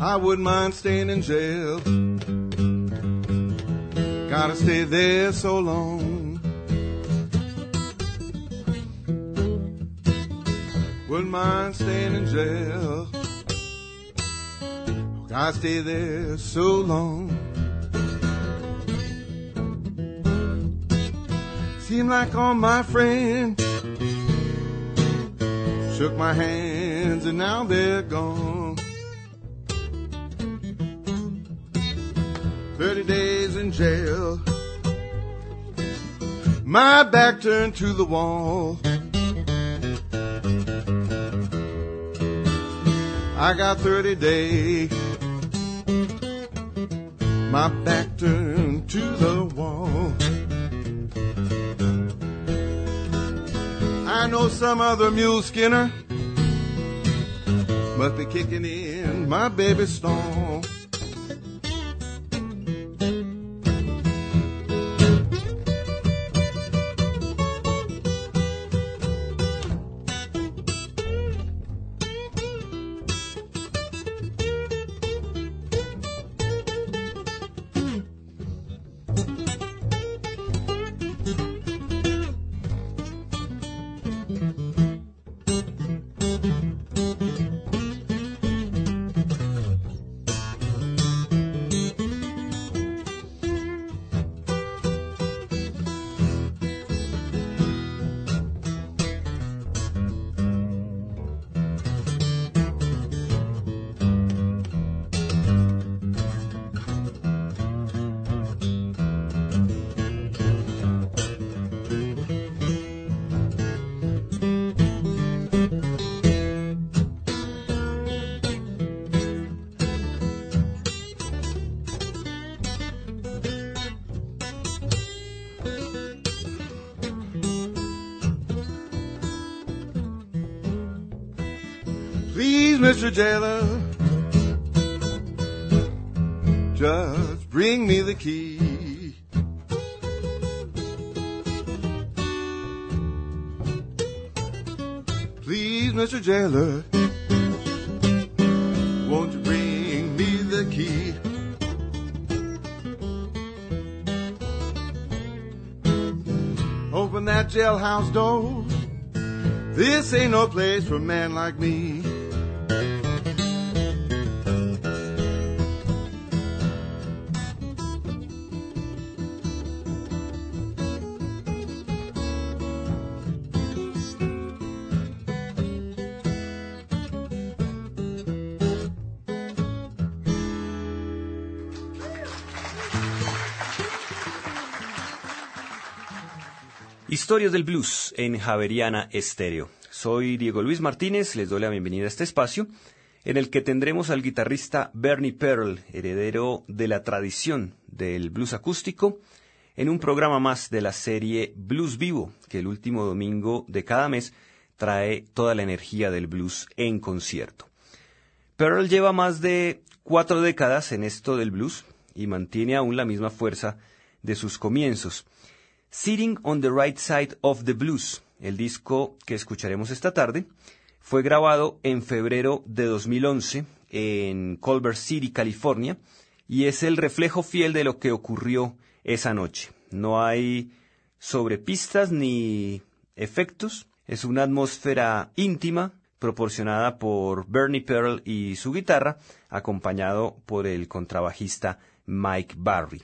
I wouldn't mind staying in jail. Gotta stay there so long. Wouldn't mind staying in jail. Gotta stay there so long. Seemed like all my friends shook my hands and now they're gone. Thirty days in jail. My back turned to the wall. I got 30 days. My back turned to the wall. I know some other mule skinner must be kicking in my baby's stall. Please, Mr. Jailer, just bring me the key. Please, Mr. Jailer, won't you bring me the key? Open that jailhouse door. This ain't no place for a man like me. Historias del Blues en Javeriana Estéreo. Soy Diego Luis Martínez, les doy la bienvenida a este espacio en el que tendremos al guitarrista Bernie Pearl, heredero de la tradición del blues acústico, en un programa más de la serie Blues Vivo, que el último domingo de cada mes trae toda la energía del blues en concierto. Pearl lleva más de cuatro décadas en esto del blues y mantiene aún la misma fuerza de sus comienzos. Sitting on the Right Side of the Blues, el disco que escucharemos esta tarde, fue grabado en febrero de 2011 en Culver City, California, y es el reflejo fiel de lo que ocurrió esa noche. No hay sobrepistas ni efectos, es una atmósfera íntima proporcionada por Bernie Pearl y su guitarra, acompañado por el contrabajista Mike Barry.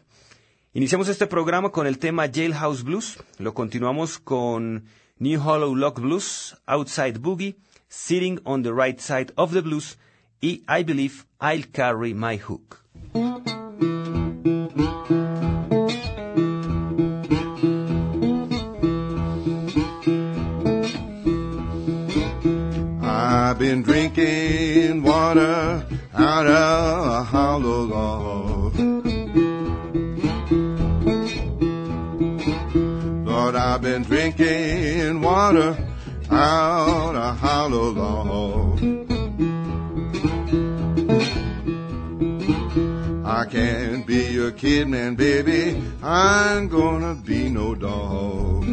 Iniciamos este programa con el tema Jailhouse Blues, lo continuamos con New Hollow Lock Blues, Outside Boogie, Sitting on the Right Side of the Blues y I Believe I'll Carry My Hook. I've been drinking water out of a hollow log. I've been drinking water out a hollow log. I can't be your kid, man, baby. I'm gonna be no dog.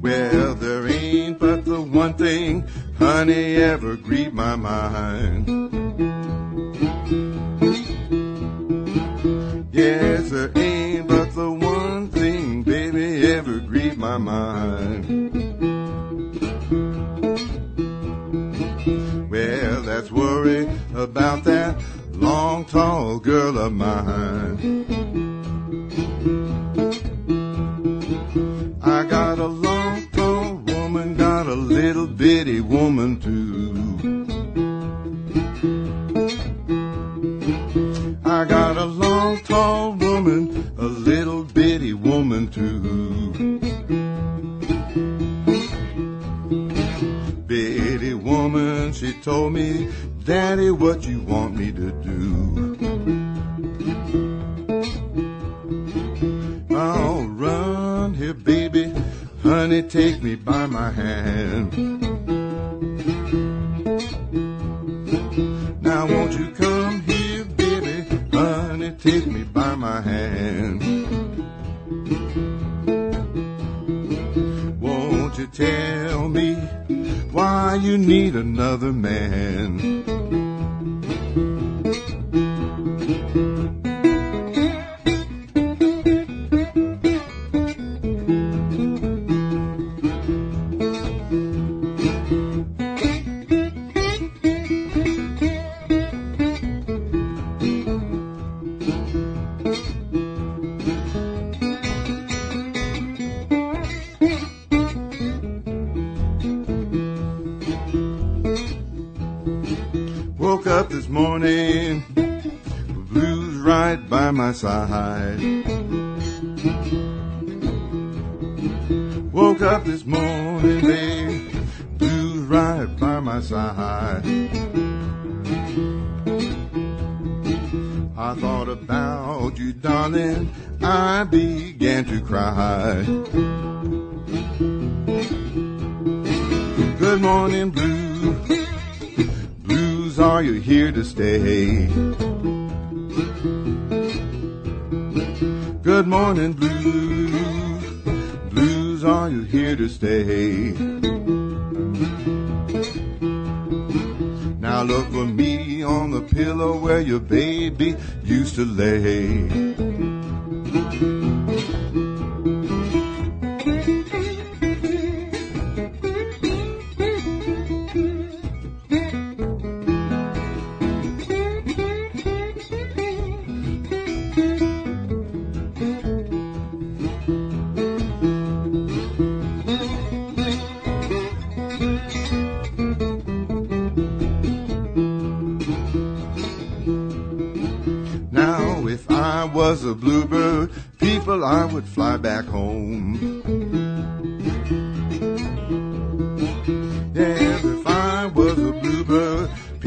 Well, there ain't but the one thing honey ever grieve my mind. Mind. Well, that's worry about that long, tall girl of mine. Told me, Daddy, what you want me to do? I'll run here, baby, honey, take me by my hand. Now won't you come here, baby, honey, take me by my hand. Won't you tell why you need another man? By my side. Woke up this morning, babe, blues right by my side. I thought about you, darling, I began to cry. Good morning, blue. Blues, are you here to stay? Good morning, blues. Blues, are you here to stay? Now look for me on the pillow where your baby used to lay.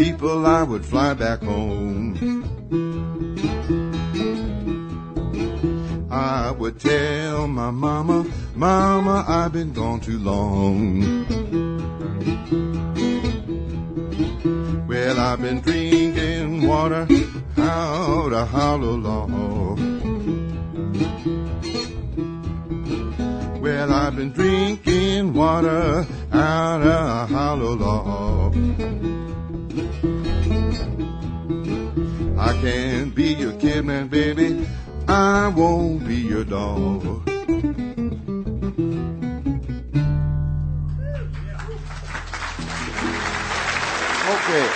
People, I would fly back home. I would tell my mama, Mama, I've been gone too long. Well, I've been drinking water out a hollow log. Well, I've been drinking water out a hollow log. I can't be your kid, man, baby. I won't be your dog. Okay.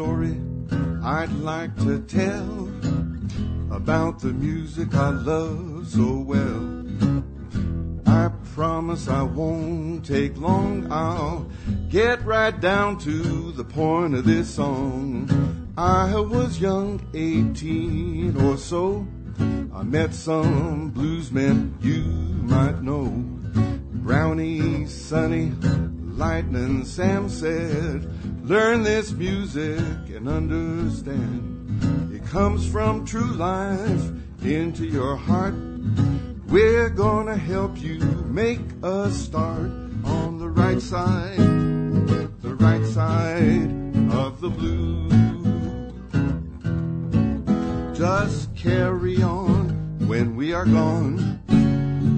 Story I'd like to tell about the music I love so well. I promise I won't take long. I'll get right down to the point of this song. I was young, 18 or so. I met some bluesmen you might know. Brownie, Sonny, Lightning Sam said, learn this music and understand. It comes from true life into your heart. We're gonna help you make a start on the right side, the right side of the blues. Just carry on when we are gone.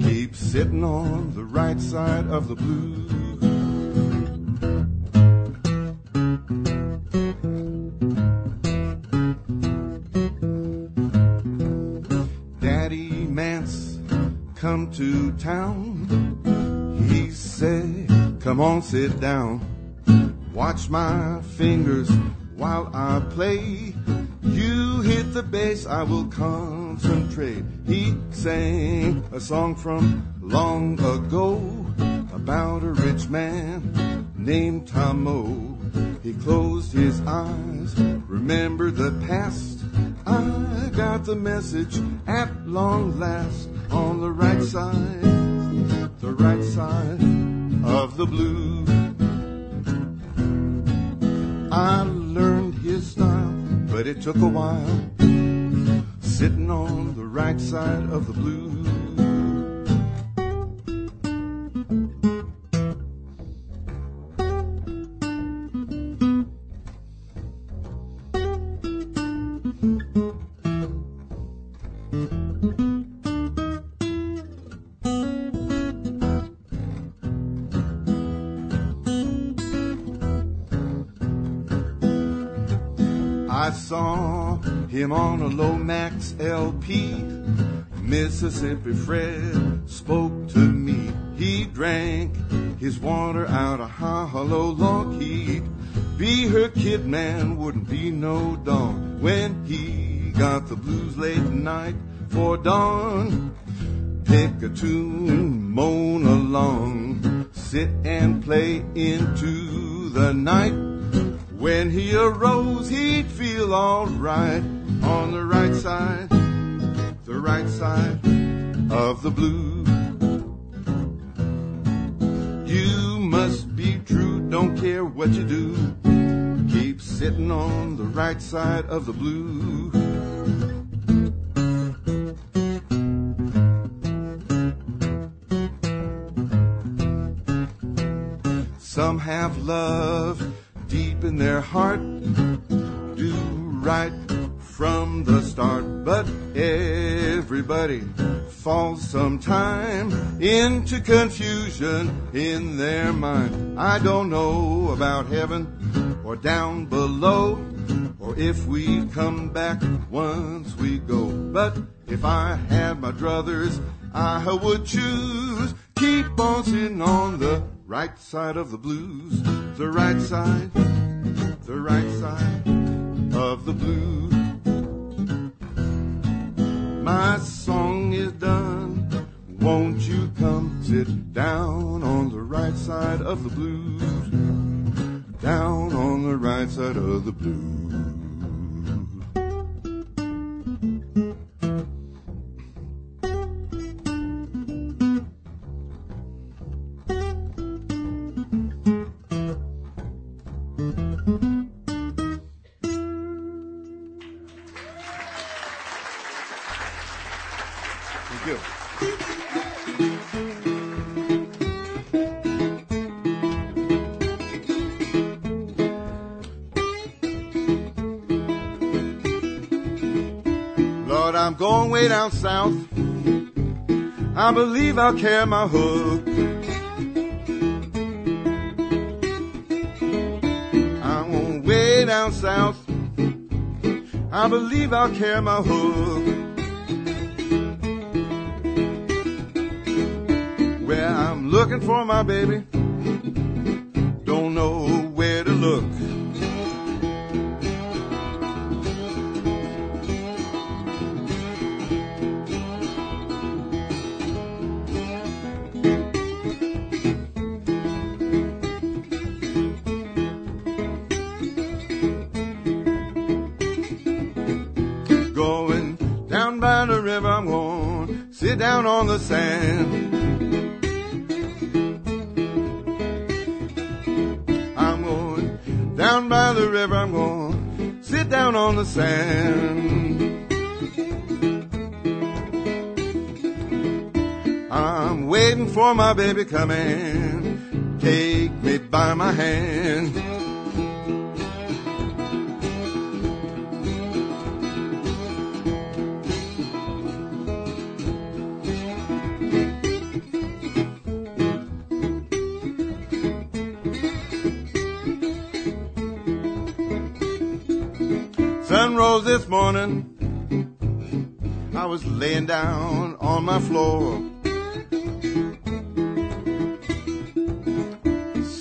Keep sitting on the right side of the blues. Come to town. He said, Come on, sit down. Watch my fingers while I play. You hit the bass, I will concentrate. He sang a song from long ago about a rich man named Tomo. He closed his eyes, remembered the past. I got the message at long last on the right side, the right side of the blues. I learned his style, but it took a while. Sitting on the right side of the blues. Him on a Lomax LP. Mississippi Fred spoke to me. He drank his water out of hollow log. He'd be her kid man, wouldn't be no dog. When he got the blues late night for dawn, pick a tune, moan along, sit and play into the night. When he arose, he'd feel alright on the right side, the right side of the blue. You must be true, don't care what you do. Keep sitting on the right side of the blue. Some have love deep in their heart, do right from the start, but everybody falls sometime into confusion in their mind. I don't know about heaven or down below, or if we come back once we go. But if I had my druthers, I would choose keep on sitting on the right side of the blues, the right side, the right side of the blues. My song is done. Won't you come sit down on the right side of the blues? Down on the right side of the blues. Lord, I'm going way down south. I believe I'll carry my hook. I'm going way down south. I believe I'll carry my hook. Where I'm looking for my baby. Don't know coming,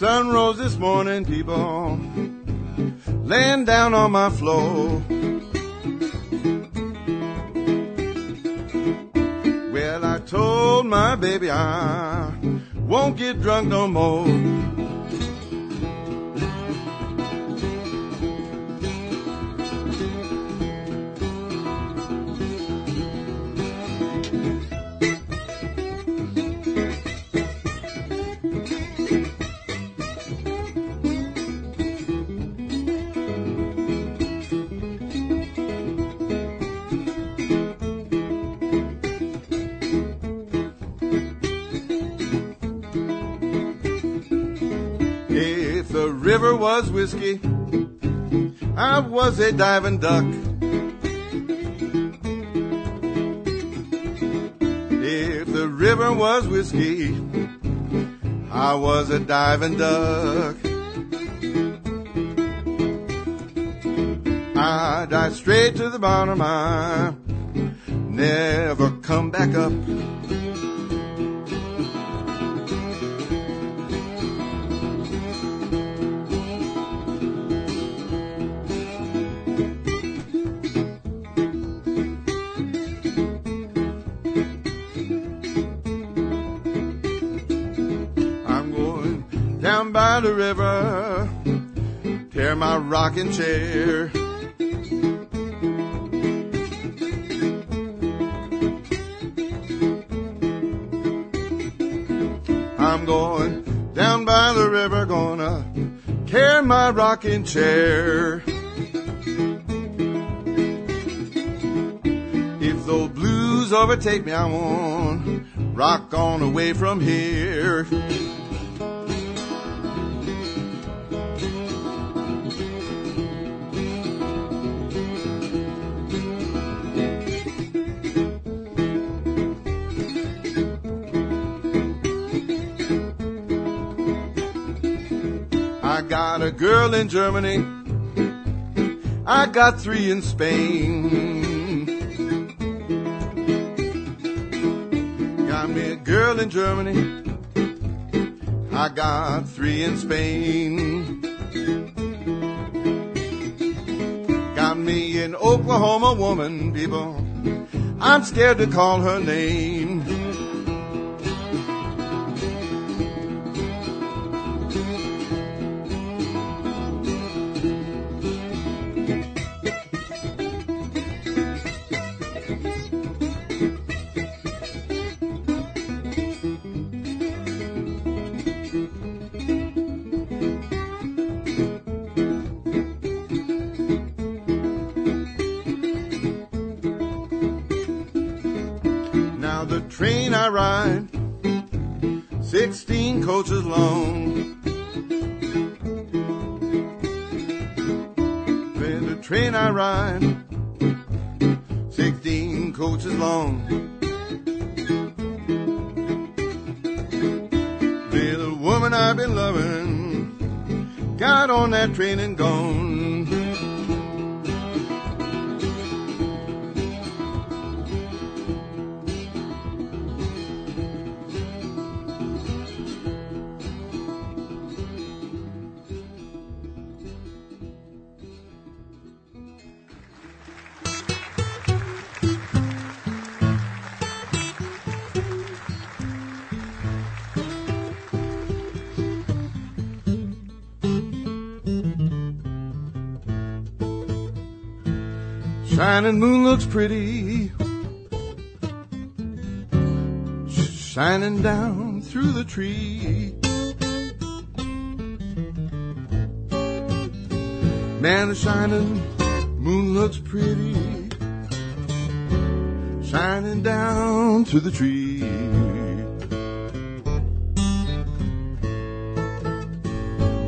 Sun rose this morning, people, laying down on my floor. Well, I told my baby I won't get drunk no more. Was a diving duck. If the river was whiskey, I was a diving duck. I dive straight to the bottom, I never come back up. River, tear my rocking chair. I'm going down by the river, gonna tear my rocking chair. If those blues overtake me, I won't rock on away from here. I got a girl in Germany. I got three in Spain. Got me a girl in Germany. I got three in Spain. Got me an Oklahoma woman, people. I'm scared to call her name. 16 coaches long. Little woman I've been loving, got on that train and gone. Shining moon looks pretty shining down through the tree. Man, the shining moon looks pretty, shining down through the tree.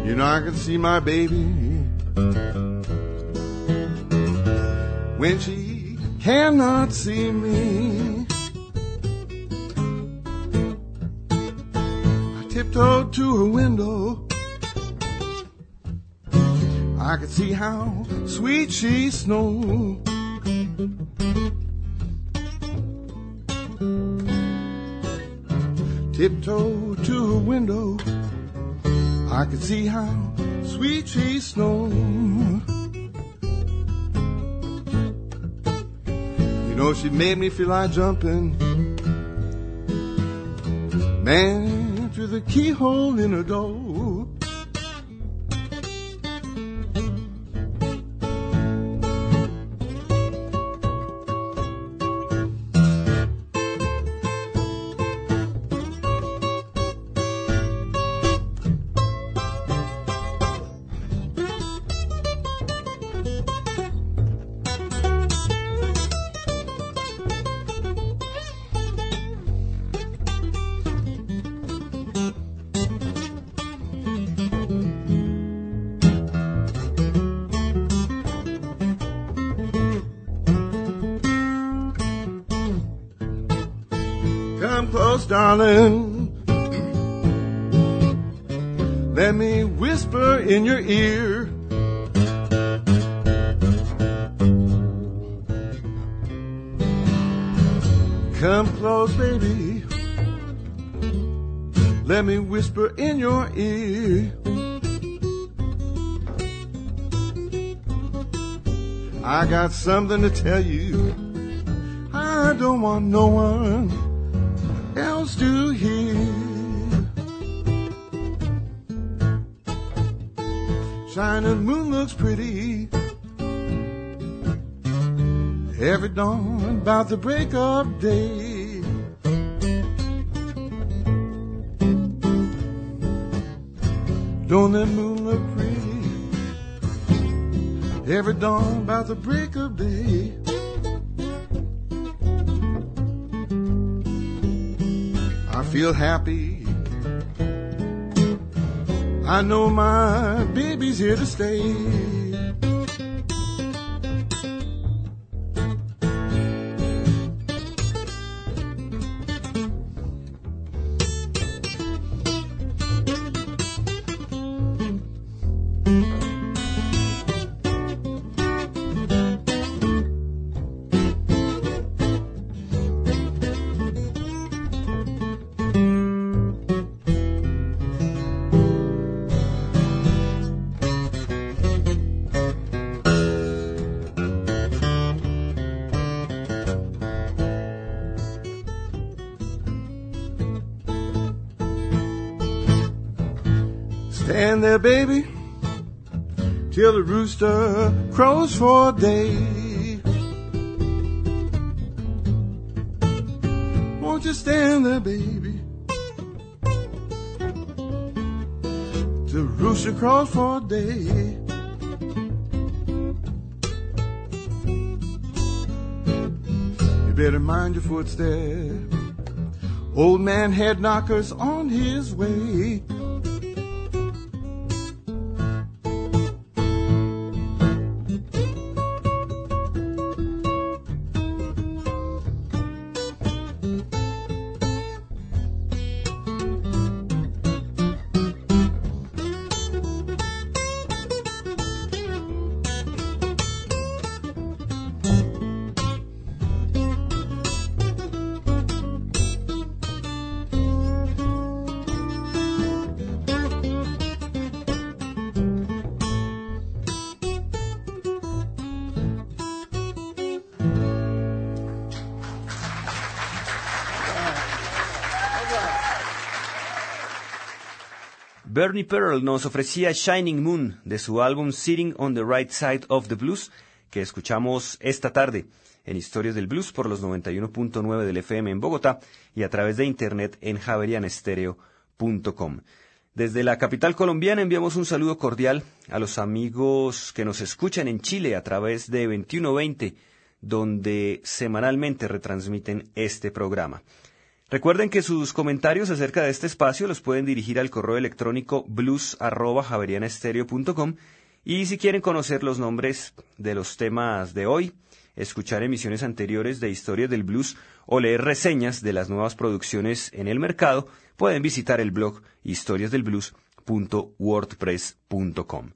You know I can see my baby when she cannot see me. I tiptoed to her window. I could see how sweet she snowed. Tiptoe to her window. I could see how sweet she snowed. Know, she made me feel like jumping. Man, through the keyhole in her door. Darling. Let me whisper in your ear. Come close, baby. Let me whisper in your ear. I got something to tell you. I don't want no one pretty. Every dawn about the break of day. Don't that moon look pretty? Every dawn about the break of day. I feel happy. I know my baby's here to stay. There, baby, till the rooster crows for day. Won't you stand there, baby? Till the rooster crows for day. You better mind your footsteps. Old man head knockers on his way. Bernie Pearl nos ofrecía Shining Moon de su álbum Sitting on the Right Side of the Blues, que escuchamos esta tarde en Historias del Blues por los 91.9 del FM en Bogotá y a través de internet en javerianestereo.com. Desde la capital colombiana enviamos un saludo cordial a los amigos que nos escuchan en Chile a través de 2120, donde semanalmente retransmiten este programa. Recuerden que sus comentarios acerca de este espacio los pueden dirigir al correo electrónico blues@javerianestereo.com y si quieren conocer los nombres de los temas de hoy, escuchar emisiones anteriores de Historias del Blues o leer reseñas de las nuevas producciones en el mercado, pueden visitar el blog historiasdelblues.wordpress.com.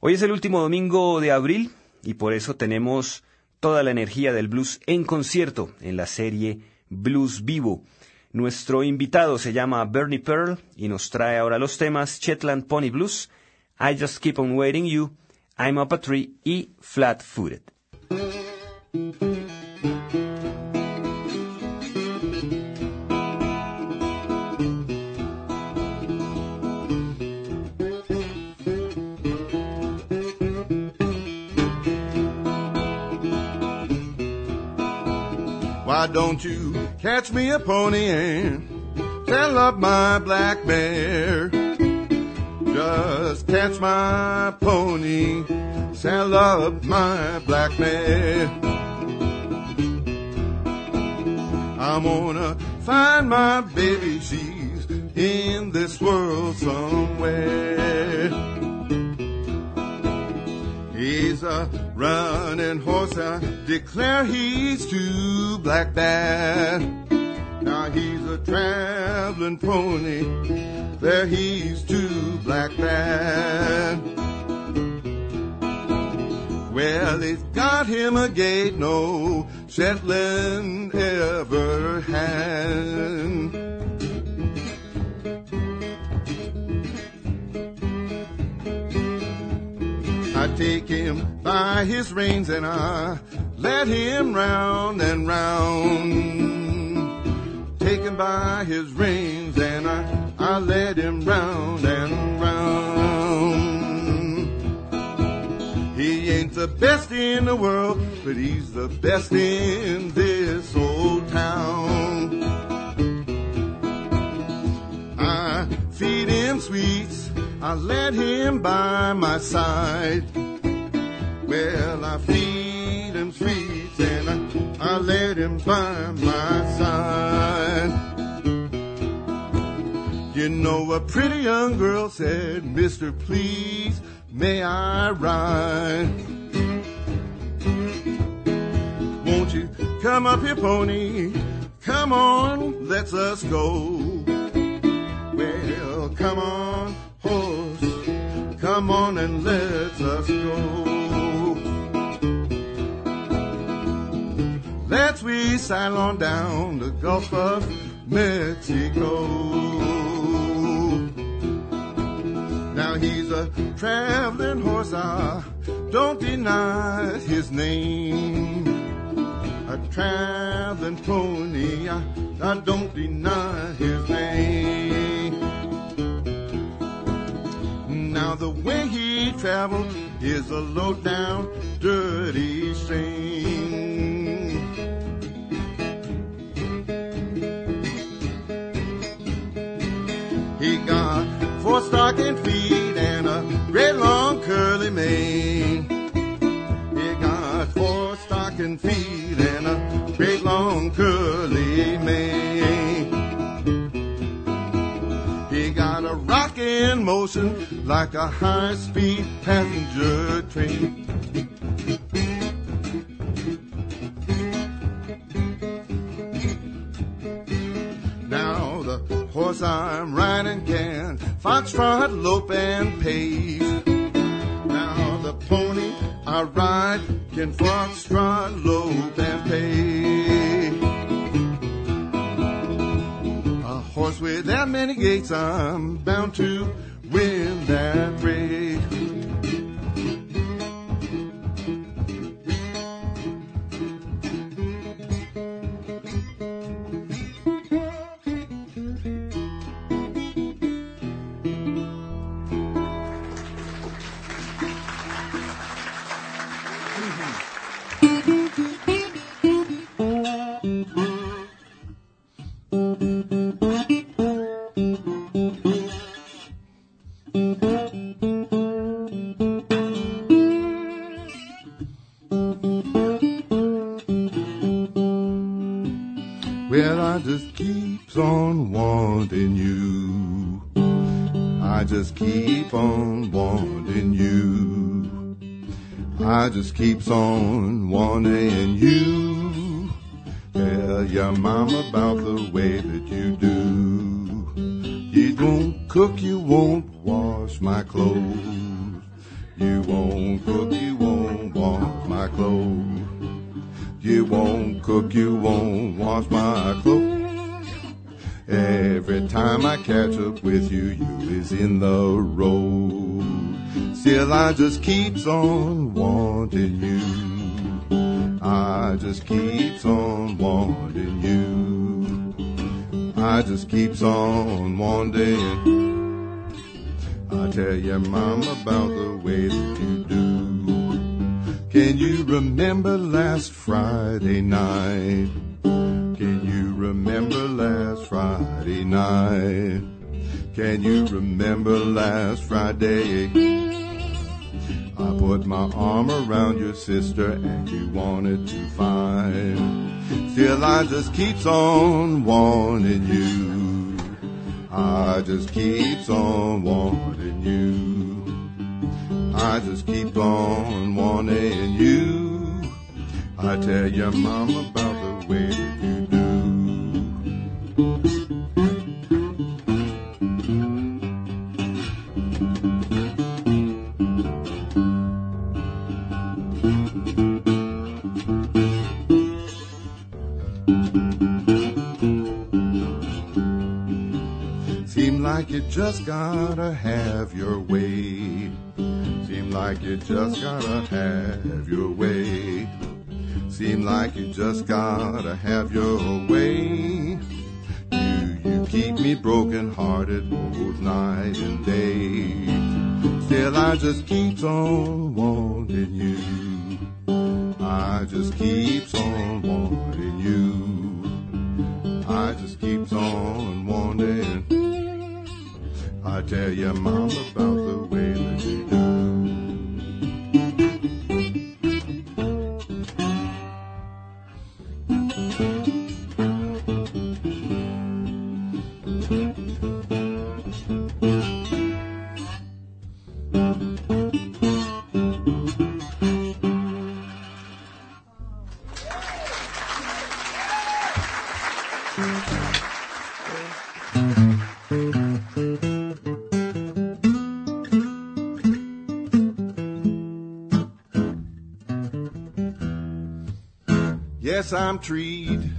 Hoy es el último domingo de abril y por eso tenemos toda la energía del blues en concierto en la serie Blues Vivo. Nuestro invitado se llama Bernie Pearl y nos trae ahora los temas Shetland Pony Blues, I Just Keep On Waiting You, I'm Up a Tree y Flat Footed. Why don't you catch me a pony and saddle up my black mare? Just catch my pony, saddle up my black mare. I'm gonna find my baby, she's in this world somewhere. He's a running horse, I declare he's too black bad. Now he's a traveling pony, there he's too black bad. Well, he's got him a gait no Shetland ever had. I take him by his reins and I let him round and round. Take him by his reins and I, I let him round and round. He ain't the best in the world, but he's the best in this old town. I feed him sweets I let him by my side. Well, I feed him sweets and I, I let him by my side. You know, a pretty young girl said, Mister, please, may I ride? Won't you come up here, pony? Come on, let's us go. Well, come on horse. Come on and let us go. We sail on down the Gulf of Mexico. Now he's a traveling horse, I don't deny his name. A traveling pony, I, I don't deny his name. Now the way he traveled is a low down, dirty shame. Four stocking feet and a great long curly mane. He got four stocking feet and a great long curly mane. He got a rockin' motion like a high-speed passenger train. Now the horse I'm riding can foxtrot, lope, and pace. Now the pony I ride can foxtrot, lope, and pace. A horse with that many gaits, I'm bound to win that race. Is in the road. Still, I just keeps on wanting you. I just keeps on wanting you. I just keeps on wanting. I tell your mom about the way that you do. Can you remember last Friday night? Can you remember last Friday night? Can you remember last Friday? I put my arm around your sister and you wanted to fight. Still I just keeps on wanting you. I just keeps on wanting you. I just keep on wanting you. I tell your mom about the way you like you just gotta have your way. Seem like you just gotta have your way. Seem like you just gotta have your way. You, you keep me broken hearted both night and day. Still I just keeps on wanting you. I just keeps on wanting you. I just keeps on wanting. I tell your mom about the way that you do. I'm treed.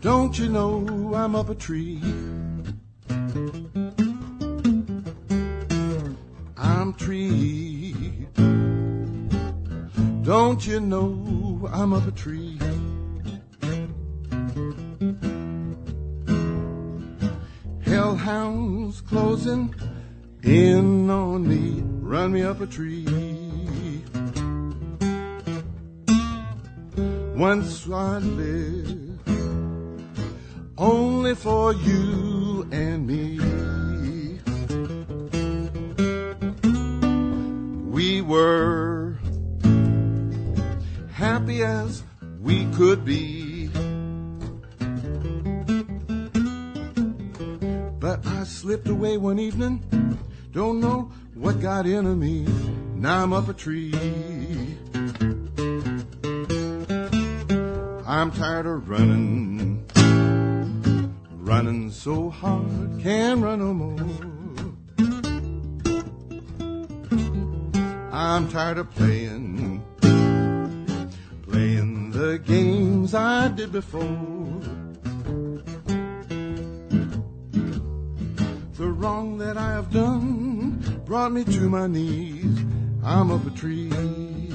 Don't you know I'm up a tree? I'm treed. Don't you know I'm up a tree? Hellhounds closing in on me, run me up a tree. For you and me. We were happy as we could be. But I slipped away one evening, don't know what got into me. Now I'm up a tree. I'm tired of running, running can't run no more. I'm tired of playing, playing the games I did before. The wrong that I have done brought me to my knees. I'm up a tree.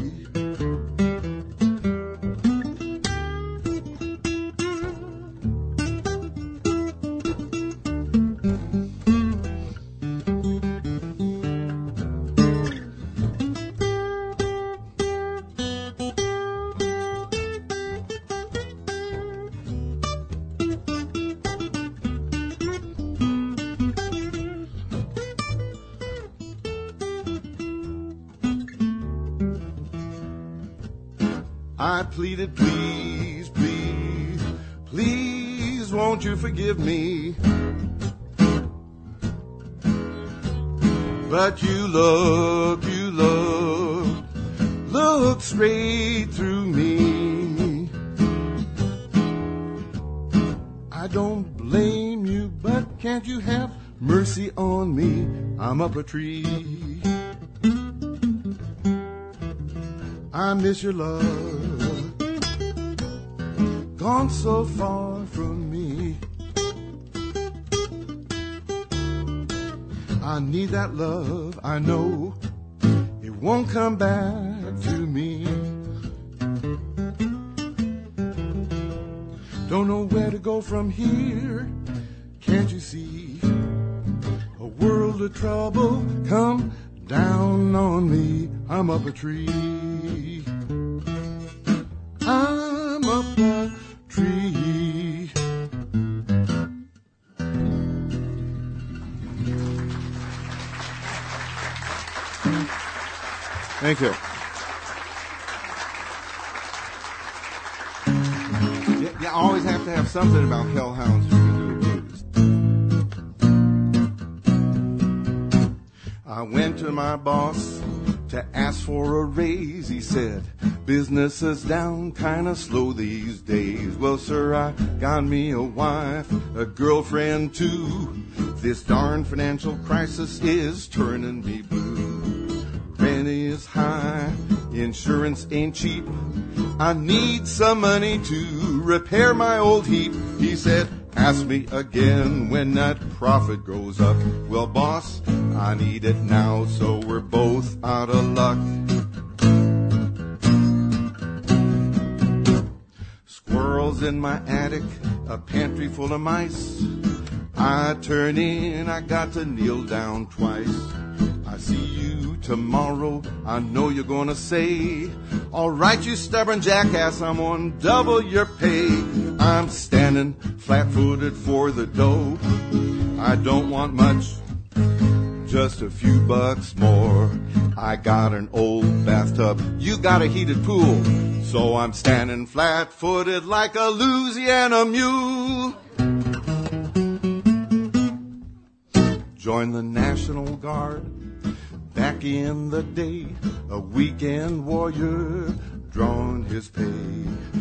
Love, gone so far from me. I need that love, I know it won't come back to me. Don't know where to go from here, can't you see? A world of trouble come down on me, I'm up a tree. I'm up a tree. Thank you. You always have to have something about hellhounds. I went to my boss to ask for a raise. He said, business is down kinda slow these days. Well, sir, I got me a wife, a girlfriend too. This darn financial crisis is turning me blue. Rent is high, insurance ain't cheap. I need some money to repair my old heap. He said, ask me again when that profit goes up. Well, boss, I need it now, so we're both out of luck. In my attic, a pantry full of mice. I turn in, I got to kneel down twice. I see you tomorrow, I know you're gonna say, Alright, you stubborn jackass, I'm gonna double your pay. I'm standing flat footed for the dough. I don't want much, just a few bucks more. I got an old bathtub, you got a heated pool. So I'm standing flat footed like a Louisiana mule. Join the National Guard. Back in the day, a weekend warrior drawn his pay.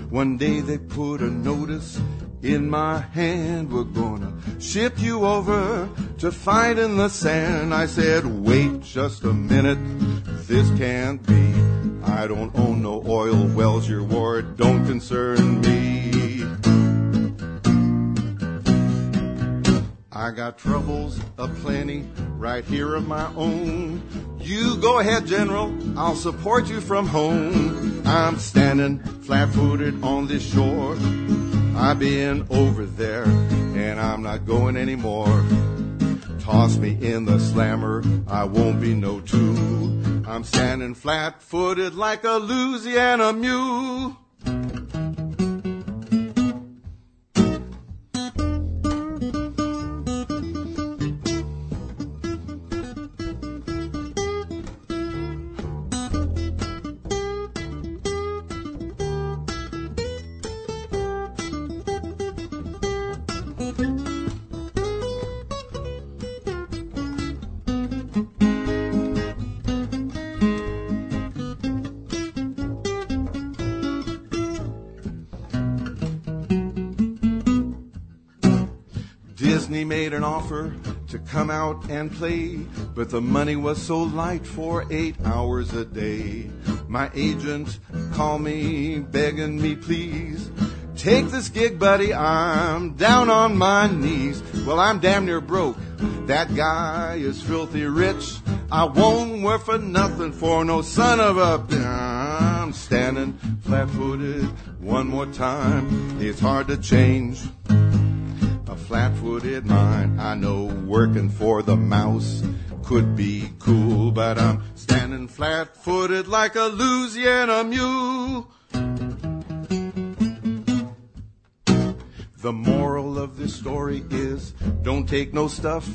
One day they put a notice in my hand. We're gonna ship you over to fight in the sand. I said, wait just a minute, this can't be. I don't own no oil wells, your war don't concern me. I got troubles aplenty right here of my own. You go ahead, General. I'll support you from home. I'm standing flat footed on this shore. I've been over there and I'm not going anymore. Toss me in the slammer, I won't be no tool. I'm standing flat footed like a Louisiana mule. An offer to come out and play, but the money was so light for eight hours a day. My agent called me, begging me, please. Take this gig, buddy, I'm down on my knees. Well, I'm damn near broke. That guy is filthy rich. I won't work for nothing for no son of a. I'm standing flat footed one more time. It's hard to change a flat footed mind. I know working for the mouse could be cool, but I'm standing flat footed like a Louisiana mule. The moral of this story is don't take no stuff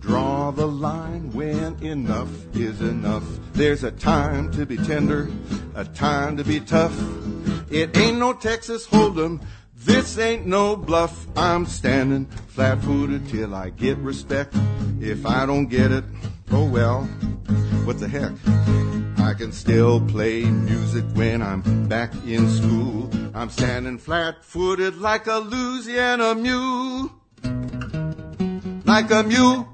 draw the line when enough is enough. There's a time to be tender, a time to be tough. It ain't no Texas Hold'em. This ain't no bluff. I'm standing flat footed till I get respect. If I don't get it, oh well, what the heck? I can still play music when I'm back in school. I'm standing flat footed like a Louisiana mule. Like a mule.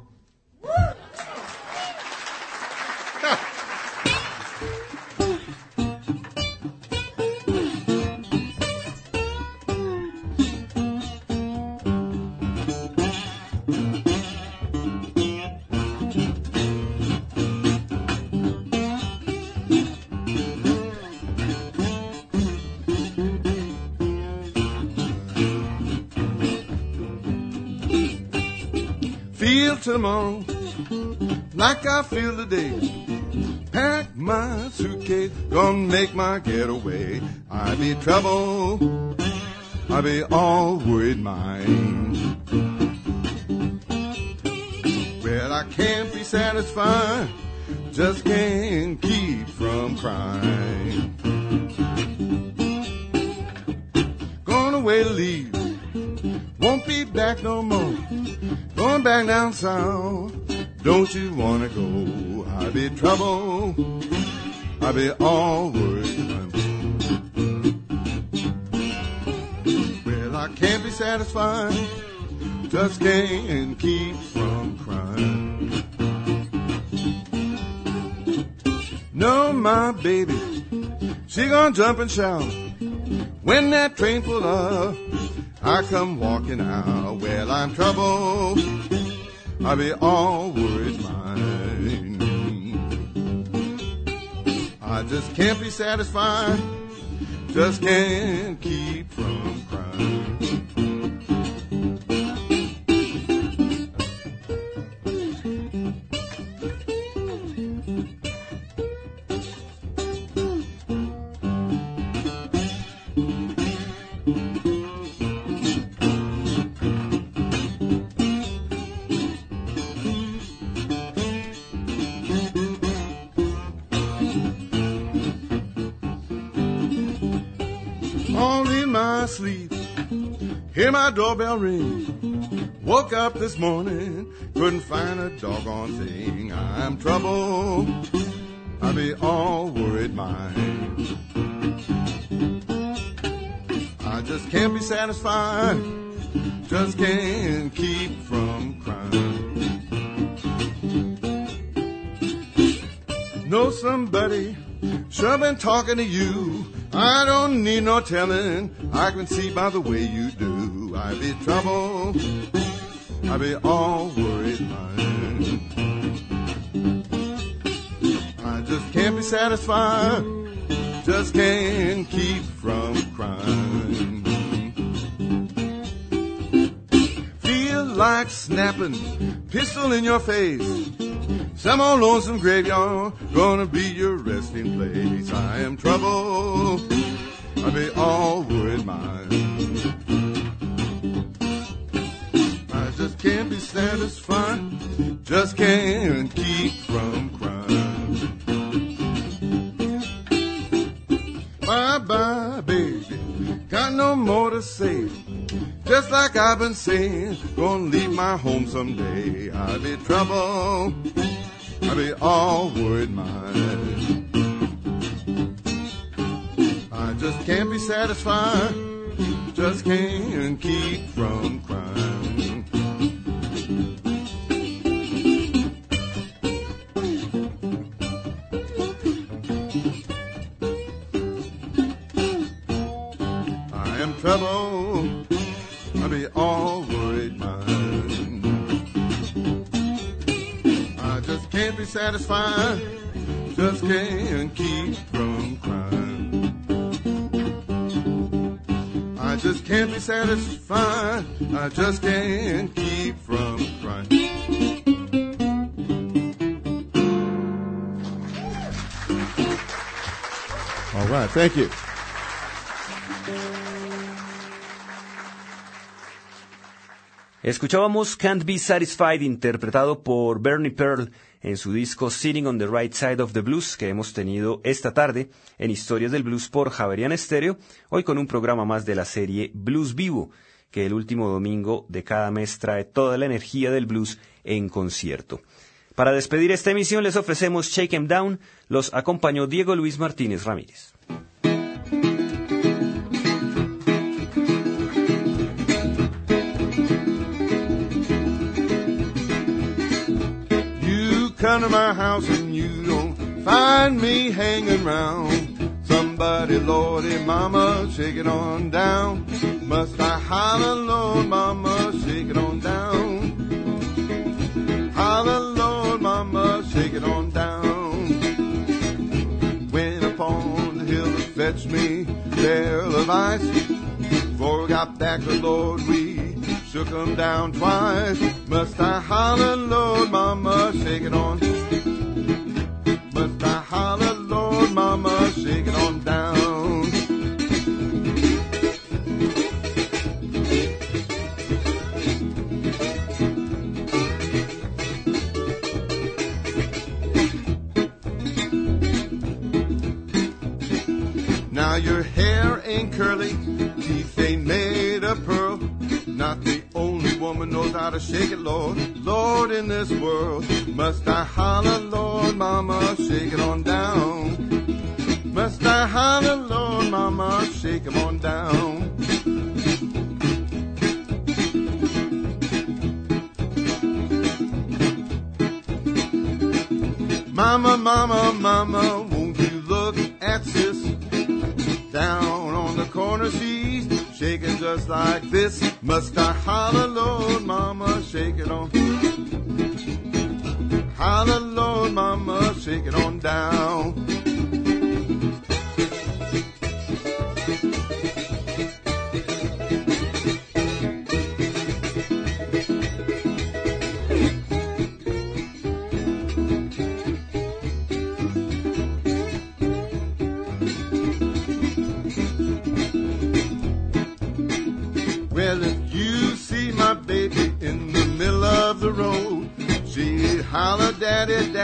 Feel tomorrow like I feel today. Pack my suitcase, gonna make my getaway. I be trouble, I be all worried mind. Well, I can't be satisfied, just can't keep from crying. Gone away to leave, won't be back no more. Going back down south, don't you wanna go? I be trouble, I be all worried. Well, I can't be satisfied, just can't keep from crying. No, my baby, she gonna jump and shout when that train pull up. I come walking out. Well, I'm troubled. I be all mine. I just can't be satisfied. Just can't keep from Hear my doorbell ring. Woke up this morning, couldn't find a doggone thing. I'm troubled. I be all worried mind. I just can't be satisfied. Just can't keep from crying. Know somebody sure been talking to you. I don't need no telling. I can see by the way you do. I be trouble. I be all worried mind. I just can't be satisfied. Just can't keep from crying. Feel like snapping, pistol in your face. Some old lonesome graveyard gonna be your resting place. I am trouble. I be all worried mind. Just can't be satisfied. Just can't keep from crying. Bye bye, baby. Got no more to say. Just like I've been saying, gonna leave my home someday. I'll be trouble. I'll be all worried. I just can't be satisfied. Just can't keep from crying. Trouble. I be all worried mind. I just can't be satisfied. Just can't keep from crying. I just can't be satisfied. I just can't keep from crying. All right, thank you. Escuchábamos Can't Be Satisfied interpretado por Bernie Pearl en su disco Sitting on the Right Side of the Blues que hemos tenido esta tarde en Historias del Blues por Javerian Stereo, hoy con un programa más de la serie Blues Vivo, que el último domingo de cada mes trae toda la energía del blues en concierto. Para despedir esta emisión les ofrecemos Shake 'em Down, los acompañó Diego Luis Martínez Ramírez. Come to my house and you don't find me hanging round. Somebody, Lordy, mama, shake it on down. Must I holler, Lord, mama, shake it on down. Holler, Lord, mama, shake it on down. Went upon the hill to fetch me barrel of ice. We got back, the Lord, we shook 'em down twice. Must I holler, Lord, mama, shake it on. Must I holler, Lord, mama, shake it on down. Now your hair ain't curly, teeth ain't made of pearl. Woman knows how to shake it, Lord. Lord, in this world, must I holler, Lord, mama, shake it on down. Must I holler, Lord, mama, shake 'em on down. Mama, mama, mama, won't you look at sis? Down on the corner shaking just like this. Must I holler, Lord, mama, shake it on. Holler, Lord, mama, shake it on down.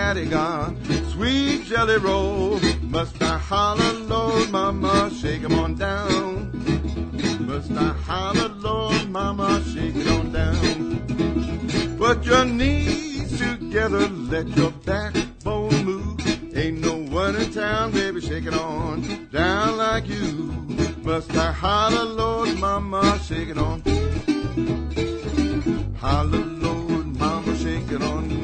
Sweet jelly roll. Must I holler, Lord, Mama, shake shake 'em on down. Must I holler, Lord, Mama, shake it on down. Put your knees together, let your backbone move. Ain't no one in town, baby, shake it on down like you. Must I holler, Lord, Mama, shake it on. Holler, Lord, Mama, shake it on.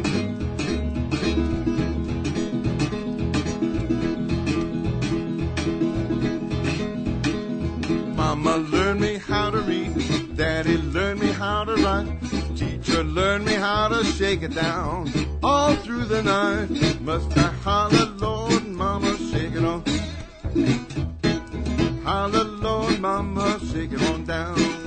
Daddy, learn me how to write. Teacher, learn me how to shake it down. All through the night, must I holler, Lord, Mama, shake it on. Holler, Lord, Mama, shake it on down.